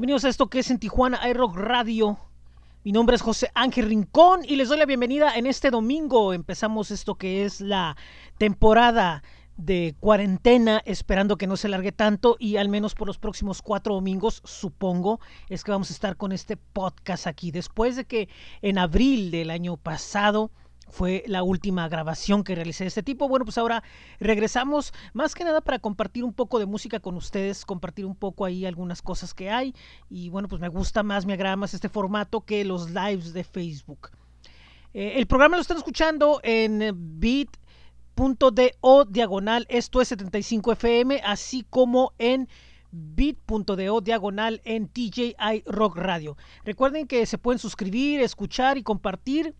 Bienvenidos a esto que es en Tijuana iRock Radio. Mi nombre es José Ángel Rincón y les doy la bienvenida en este domingo. Empezamos esto que es la temporada de cuarentena, esperando que no se largue tanto y al menos por los próximos cuatro domingos, supongo, es que vamos a estar con este podcast aquí. Después de que en abril del año pasado fue la última grabación que realicé de este tipo. Bueno, pues ahora regresamos más que nada para compartir un poco de música con ustedes, compartir un poco ahí algunas cosas que hay. Y bueno, pues me gusta más, me agrada más este formato que los lives de Facebook. Eh, el programa lo están escuchando en bit.do diagonal, esto es 75 FM, así como en bit.do diagonal en TJI Rock Radio. Recuerden que se pueden suscribir, escuchar y compartir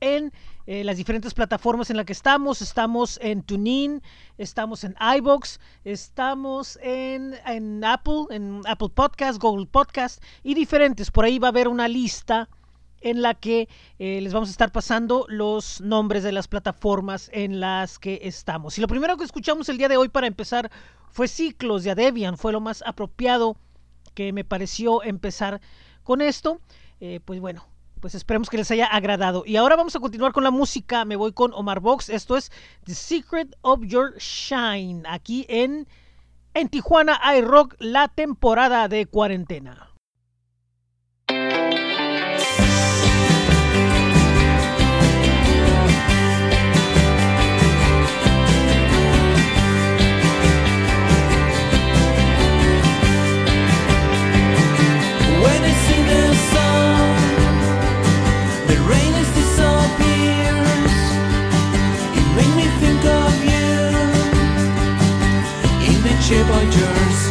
en eh, las diferentes plataformas en las que estamos. Estamos en TuneIn, estamos en iBox, estamos en, en, Apple, en Apple Podcast, Google Podcast y diferentes. Por ahí va a haber una lista en la que eh, les vamos a estar pasando los nombres de las plataformas en las que estamos. Y lo primero que escuchamos el día de hoy para empezar fue Ciclos de Debian, fue lo más apropiado que me pareció empezar con esto. Eh, pues bueno, pues esperemos que les haya agradado. Y ahora vamos a continuar con la música. Me voy con Omar Box. Esto es The Secret of Your Shine. Aquí en, en Tijuana iRock, la temporada de cuarentena. Shape of your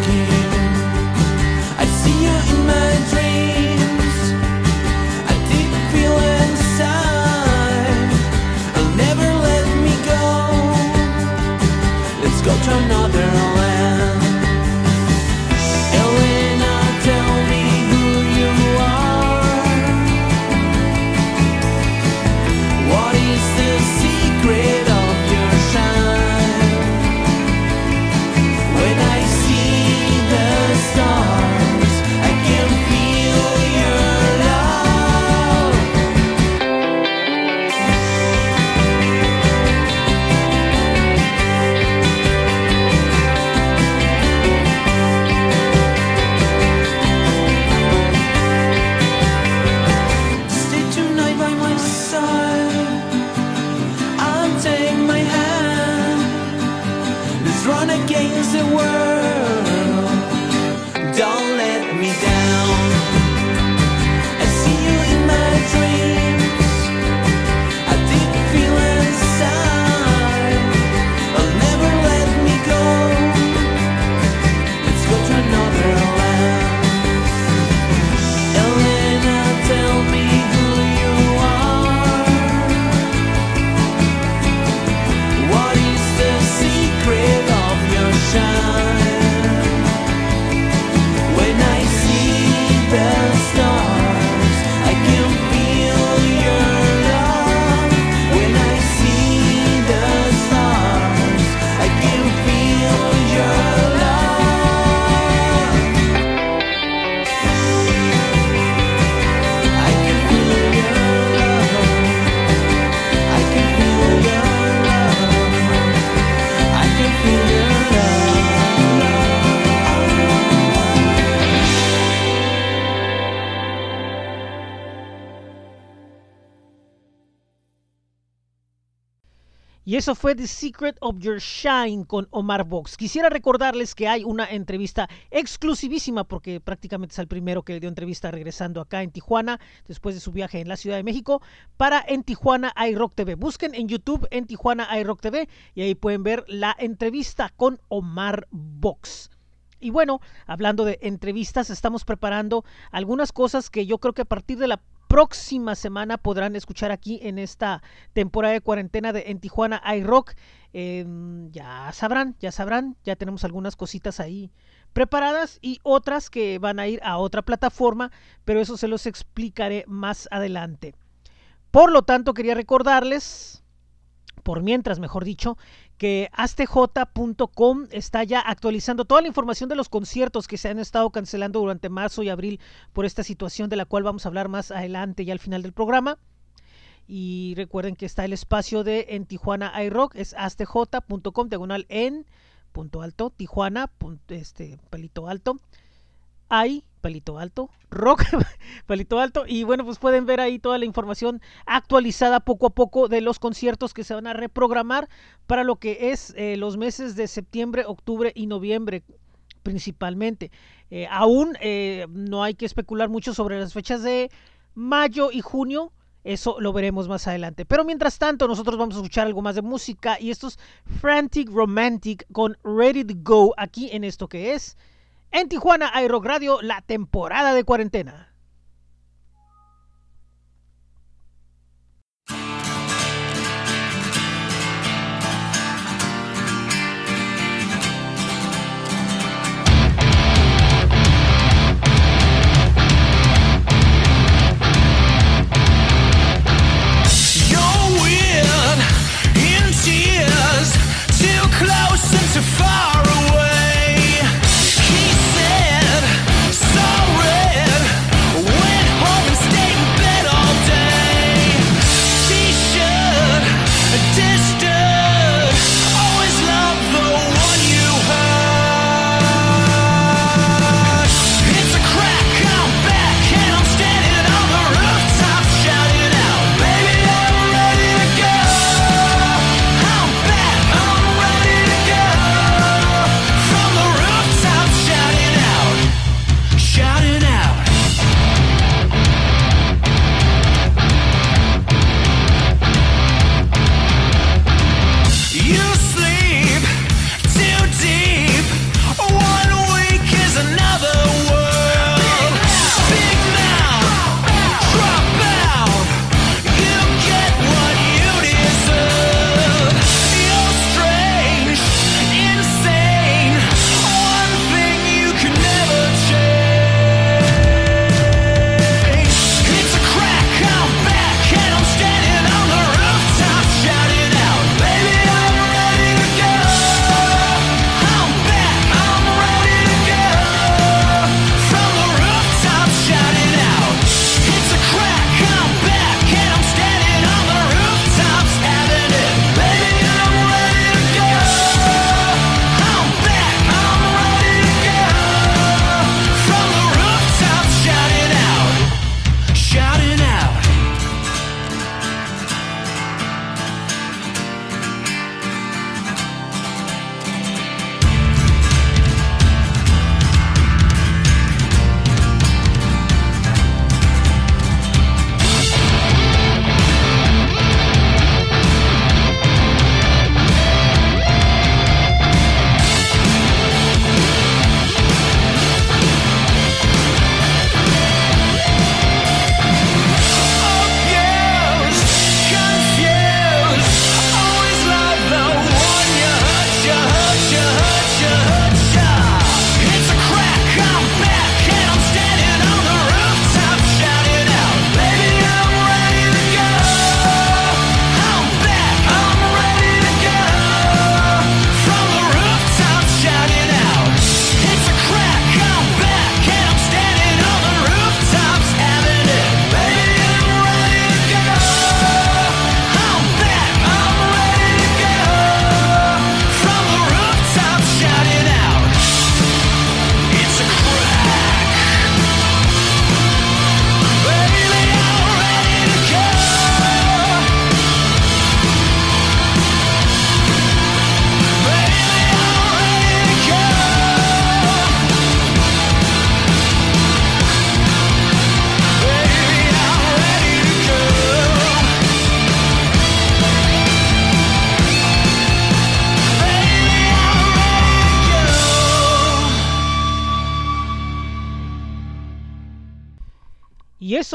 Y eso fue The Secret of Your Shine con Omar Vox. Quisiera recordarles que hay una entrevista exclusivísima, porque prácticamente es el primero que le dio entrevista regresando acá en Tijuana, después de su viaje en la Ciudad de México, para En Tijuana iRock TV. Busquen en YouTube En Tijuana iRock TV y ahí pueden ver la entrevista con Omar Vox. Y bueno, hablando de entrevistas, estamos preparando algunas cosas que yo creo que a partir de la próxima semana podrán escuchar aquí en esta temporada de cuarentena de en Tijuana iRock. Eh, ya sabrán, ya sabrán, ya tenemos algunas cositas ahí preparadas y otras que van a ir a otra plataforma, pero eso se los explicaré más adelante. Por lo tanto, quería recordarles, por mientras, mejor dicho, que astj.com está ya actualizando toda la información de los conciertos que se han estado cancelando durante marzo y abril por esta situación de la cual vamos a hablar más adelante y al final del programa. Y recuerden que está el espacio de en Tijuana iRock, es astj.com, diagonal en punto alto, Tijuana, este, pelito alto, hay pelito alto, rock, pelito alto, y bueno, pues pueden ver ahí toda la información actualizada poco a poco de los conciertos que se van a reprogramar para lo que es eh, los meses de septiembre, octubre y noviembre principalmente. Eh, aún eh, no hay que especular mucho sobre las fechas de mayo y junio. Eso lo veremos más adelante. Pero mientras tanto, nosotros vamos a escuchar algo más de música. Y esto es Frantic Romantic con Ready to Go aquí en esto que es en Tijuana iRock Radio, la temporada de cuarentena.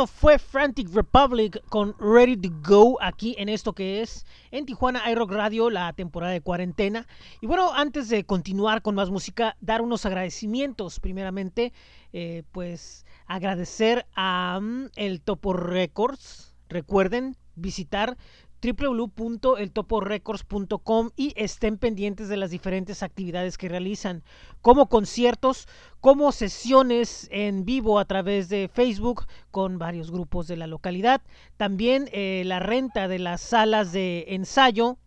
Fue Frantic Republic con Ready to Go aquí en esto que es en Tijuana iRock Radio, la temporada de cuarentena. Y bueno, antes de continuar con más música, dar unos agradecimientos. Primeramente, eh, pues agradecer a mm, el Topo Records. Recuerden visitar www.eltoporecords.com y estén pendientes de las diferentes actividades que realizan, como conciertos, como sesiones en vivo a través de Facebook con varios grupos de la localidad, también eh, la renta de las salas de ensayo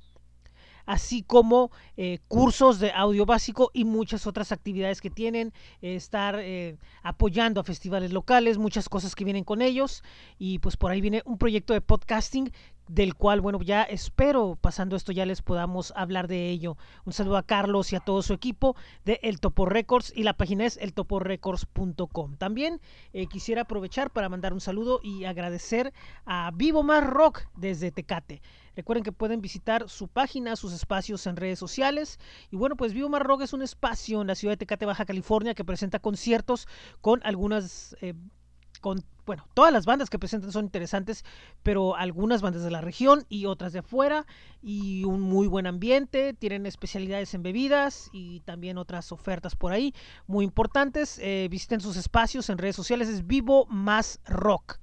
así como eh, cursos de audio básico y muchas otras actividades que tienen, estar eh, apoyando a festivales locales, muchas cosas que vienen con ellos. Y pues por ahí viene un proyecto de podcasting del cual, bueno, ya espero pasando esto ya les podamos hablar de ello. Un saludo a Carlos y a todo su equipo de El Topo Records y la página es eltoporecords.com. También eh, quisiera aprovechar para mandar un saludo y agradecer a Vivo Más Rock desde Tecate. Recuerden que pueden visitar su página, sus espacios en redes sociales. Y bueno, pues Vivo Más Rock es un espacio en la ciudad de Tecate, Baja California, que presenta conciertos con algunas... Eh, con, bueno, todas las bandas que presentan son interesantes, pero algunas bandas de la región y otras de afuera, y un muy buen ambiente, tienen especialidades en bebidas y también otras ofertas por ahí muy importantes. Eh, visiten sus espacios en redes sociales, es Vivo Más Rock.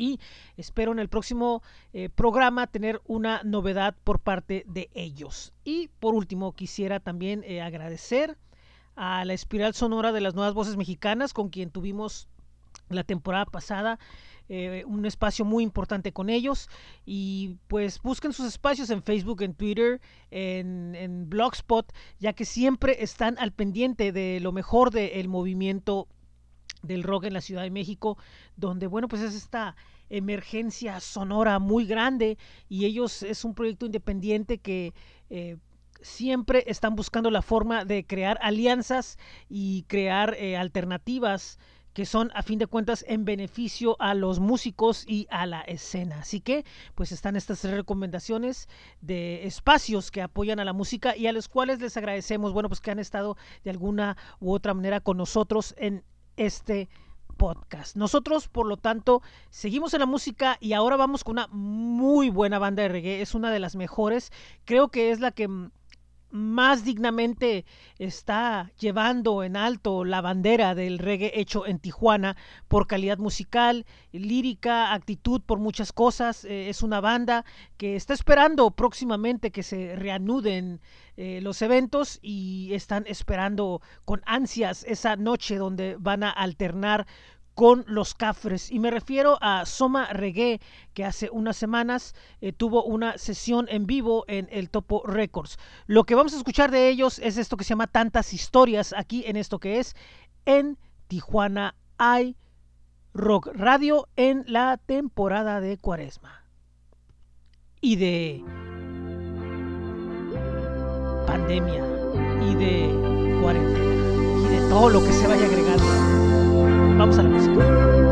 Y espero en el próximo eh, programa tener una novedad por parte de ellos. Y por último, quisiera también eh, agradecer a la Espiral Sonora de las Nuevas Voces Mexicanas, con quien tuvimos la temporada pasada eh, un espacio muy importante con ellos. Y pues busquen sus espacios en Facebook, en Twitter, en, en Blogspot, ya que siempre están al pendiente de lo mejor del movimiento del rock en la Ciudad de México, donde bueno pues es esta emergencia sonora muy grande. Y ellos es un proyecto independiente que eh, siempre están buscando la forma de crear alianzas y crear eh, alternativas que son a fin de cuentas en beneficio a los músicos y a la escena. Así que pues están estas recomendaciones de espacios que apoyan a la música y a los cuales les agradecemos, bueno, pues que han estado de alguna u otra manera con nosotros en este podcast. Nosotros, por lo tanto, seguimos en la música y ahora vamos con una muy buena banda de reggae. Es una de las mejores. Creo que es la que más dignamente está llevando en alto la bandera del reggae hecho en Tijuana por calidad musical, lírica, actitud, por muchas cosas. Eh, es una banda que está esperando próximamente que se reanuden eh, los eventos y están esperando con ansias esa noche donde van a alternar con los Cafres. Y me refiero a Soma Reggae, que hace unas semanas eh, tuvo una sesión en vivo en el Topo Records. Lo que vamos a escuchar de ellos es esto que se llama Tantas Historias, aquí en esto que es en Tijuana hay Rock Radio en la temporada de Cuaresma. Y de pandemia y de cuarentena y de todo lo que se vaya agregando. Vamos a la música.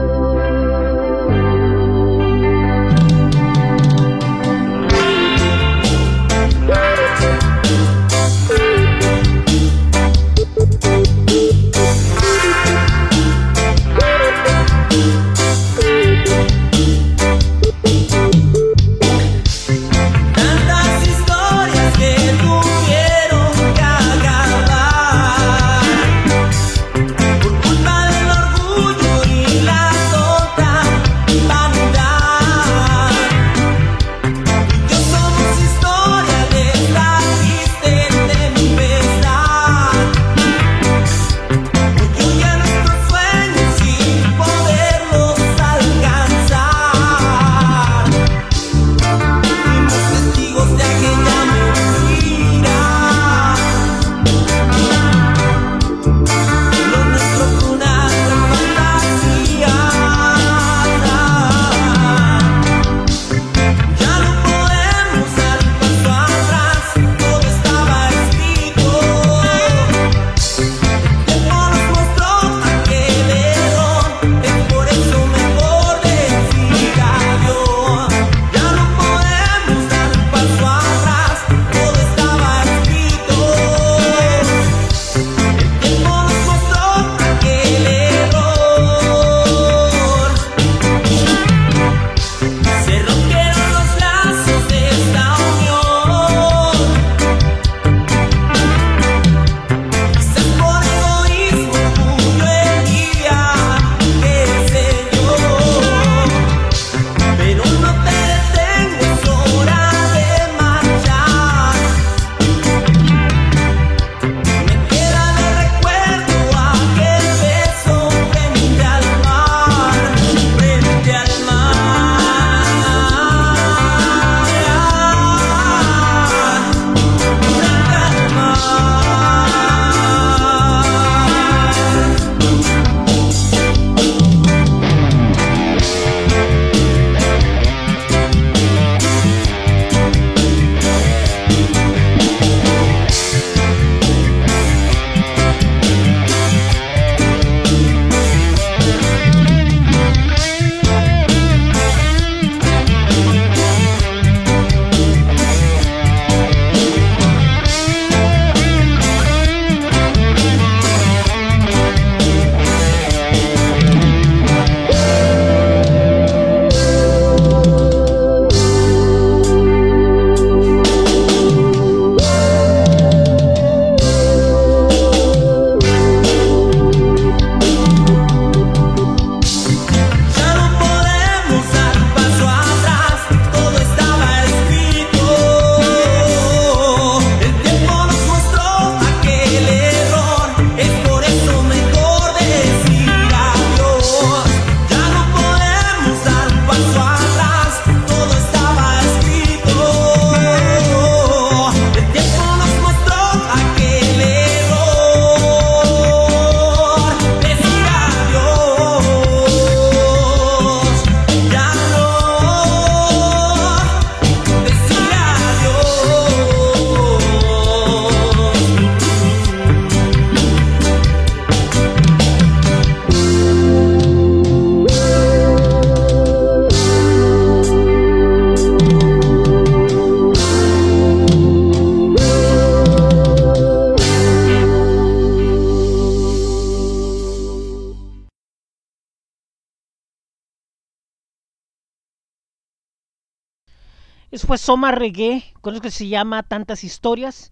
Fue Soma Reggae, con lo que se llama Tantas Historias.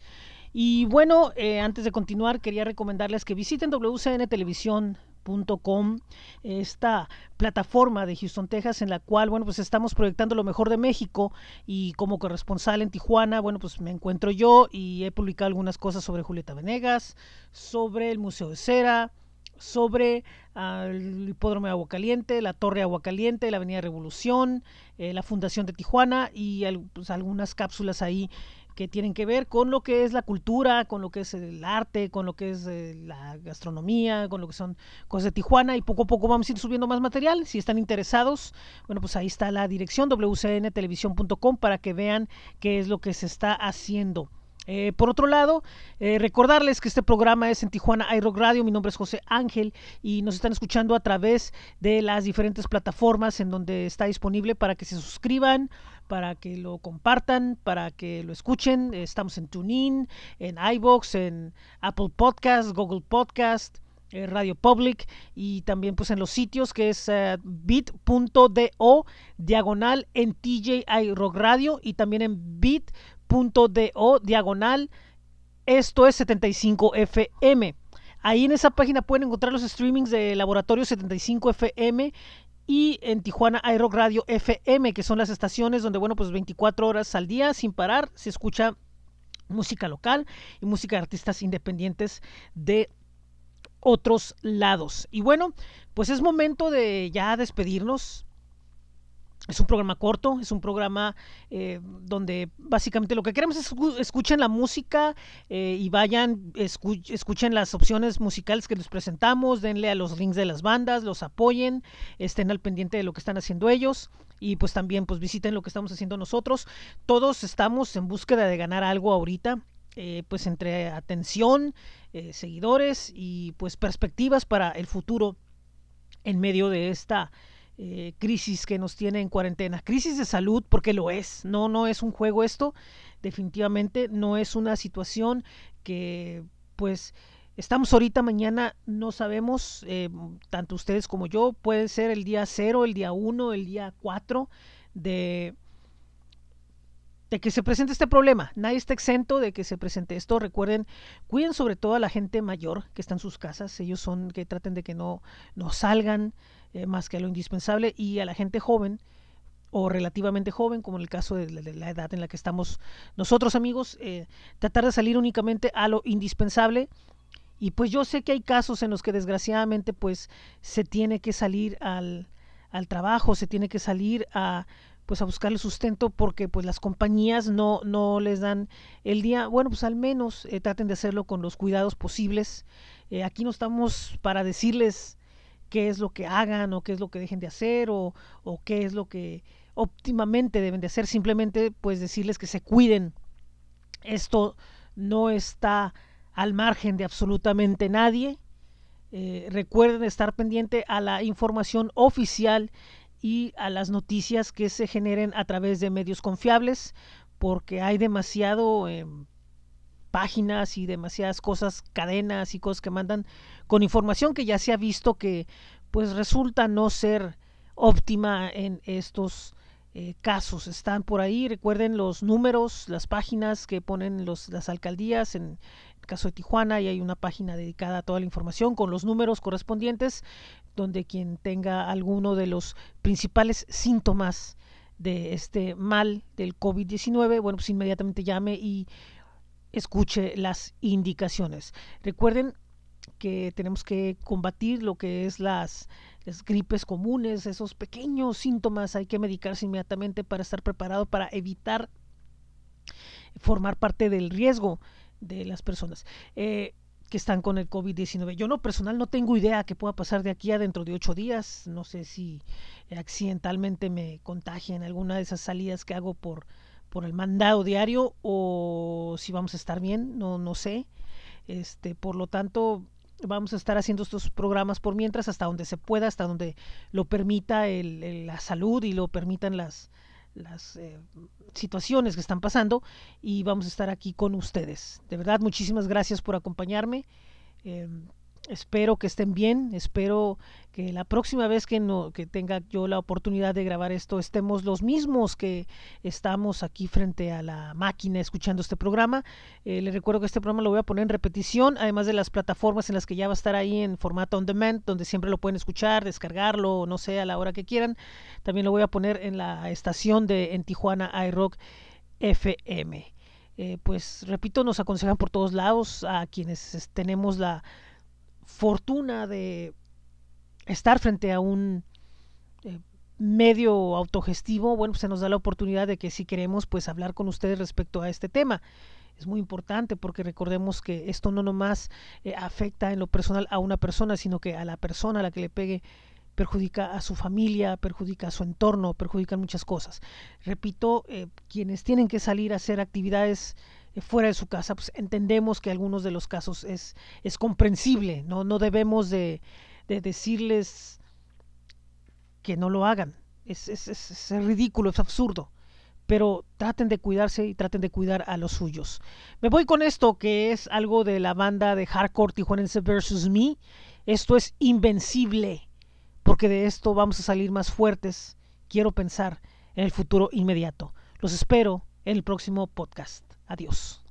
Y bueno, eh, antes de continuar, quería recomendarles que visiten wcntelevisión.com, esta plataforma de Houston, Texas, en la cual, bueno, pues estamos proyectando lo mejor de México y como corresponsal en Tijuana, bueno, pues me encuentro yo y he publicado algunas cosas sobre Julieta Venegas, sobre el Museo de Cera, sobre uh, el hipódromo de Agua Caliente, la Torre de Agua Caliente, la Avenida Revolución, eh, la Fundación de Tijuana y pues, algunas cápsulas ahí que tienen que ver con lo que es la cultura, con lo que es el arte, con lo que es eh, la gastronomía, con lo que son cosas de Tijuana y poco a poco vamos a ir subiendo más material. Si están interesados, bueno, pues ahí está la dirección wcntelevisión.com para que vean qué es lo que se está haciendo. Eh, por otro lado, eh, recordarles que este programa es en Tijuana iRock Radio. Mi nombre es José Ángel y nos están escuchando a través de las diferentes plataformas en donde está disponible para que se suscriban, para que lo compartan, para que lo escuchen. Estamos en TuneIn, en iBox, en Apple Podcast, Google Podcast. Eh, Radio Public y también pues en los sitios que es bit.do diagonal en TJ iRock Radio y también en bit .do diagonal esto es 75 FM. Ahí en esa página pueden encontrar los streamings de Laboratorio 75 FM y en Tijuana iRock Radio FM, que son las estaciones donde, bueno, pues 24 horas al día sin parar se escucha música local y música de artistas independientes de otros lados. Y bueno, pues es momento de ya despedirnos. Es un programa corto, es un programa eh, donde básicamente lo que queremos es escuchen la música eh, y vayan, escu escuchen las opciones musicales que les presentamos, denle a los links de las bandas, los apoyen, estén al pendiente de lo que están haciendo ellos y pues también pues visiten lo que estamos haciendo nosotros. Todos estamos en búsqueda de ganar algo ahorita, eh, pues entre atención, eh, seguidores y pues perspectivas para el futuro en medio de esta eh, crisis que nos tiene en cuarentena. Crisis de salud, porque lo es, no, no es un juego esto, definitivamente no es una situación que pues estamos ahorita, mañana no sabemos, eh, tanto ustedes como yo, puede ser el día cero, el día uno, el día cuatro de de que se presente este problema. Nadie está exento de que se presente esto. Recuerden, cuiden sobre todo a la gente mayor que está en sus casas. Ellos son que traten de que no, no salgan eh, más que a lo indispensable. Y a la gente joven o relativamente joven, como en el caso de la, edad en la que estamos nosotros amigos, eh, tratar de salir únicamente a lo indispensable. Y pues yo sé que hay casos en los que desgraciadamente pues se tiene que salir al, al trabajo, se tiene que salir a pues a buscarle sustento porque pues las compañías no, no les dan el día, bueno pues al menos eh, traten de hacerlo con los cuidados posibles. Aquí no estamos para decirles qué es lo que hagan o qué es lo que dejen de hacer o, o qué es lo que óptimamente deben de hacer, simplemente pues decirles que se cuiden. Esto no está al margen de absolutamente nadie. Eh, recuerden estar pendiente a la información oficial y a las noticias que se generen a través de medios confiables, porque hay demasiado eh, páginas y demasiadas cosas, cadenas y cosas que mandan con información que ya se ha visto que pues resulta no ser óptima en estos eh, casos. Están por ahí, recuerden los números, las páginas que ponen los, las alcaldías en, el caso de Tijuana y hay una página dedicada a toda la información con los números correspondientes donde quien tenga alguno de los principales síntomas de este mal del COVID-19, bueno, pues inmediatamente llame y escuche las indicaciones. Recuerden que tenemos que combatir lo que es las, gripes comunes, esos pequeños síntomas, hay que medicarse inmediatamente para estar preparado para evitar formar parte del riesgo de las personas. Eh, que están con el COVID-19. Yo no personal no tengo idea qué pueda pasar de aquí a dentro de ocho días. No sé si accidentalmente me contagien alguna de esas salidas que hago por, por el mandado diario o si vamos a estar bien, no, no sé. Este, por lo tanto, vamos a estar haciendo estos programas por mientras hasta donde se pueda, hasta donde lo permita el, la salud y lo permitan las, las eh, situaciones que están pasando y vamos a estar aquí con ustedes. De verdad, muchísimas gracias por acompañarme. Eh, espero que estén bien, espero que la próxima vez que, no, que tenga yo la oportunidad de grabar esto estemos los mismos que estamos aquí frente a la máquina escuchando este programa. Eh, les recuerdo que este programa lo voy a poner en repetición, además de las plataformas en las que ya va a estar ahí en formato on demand, donde siempre lo pueden escuchar, descargarlo, no sé, a la hora que quieran. También lo voy a poner en la estación de en Tijuana iRock FM. Eh, pues repito, nos aconsejan por todos lados a quienes tenemos la fortuna de estar frente a un eh, medio autogestivo, bueno, pues se nos da la oportunidad de que si queremos, pues hablar con ustedes respecto a este tema. Es muy importante porque recordemos que esto no nomás eh, afecta en lo personal a una persona, sino que a la persona a la que le pegue perjudica a su familia, perjudica a su entorno, perjudica muchas cosas. Repito, eh, quienes tienen que salir a hacer actividades fuera de su casa, pues entendemos que algunos de los casos es, comprensible, no, no debemos de, de decirles que no lo hagan. Es, ridículo, es absurdo. Pero traten de cuidarse y traten de cuidar a los suyos. Me voy con esto que es algo de la banda de hardcore tijuanense versus me. Esto es invencible porque de esto vamos a salir más fuertes, quiero pensar, en el futuro inmediato. Los espero en el próximo podcast. Adiós.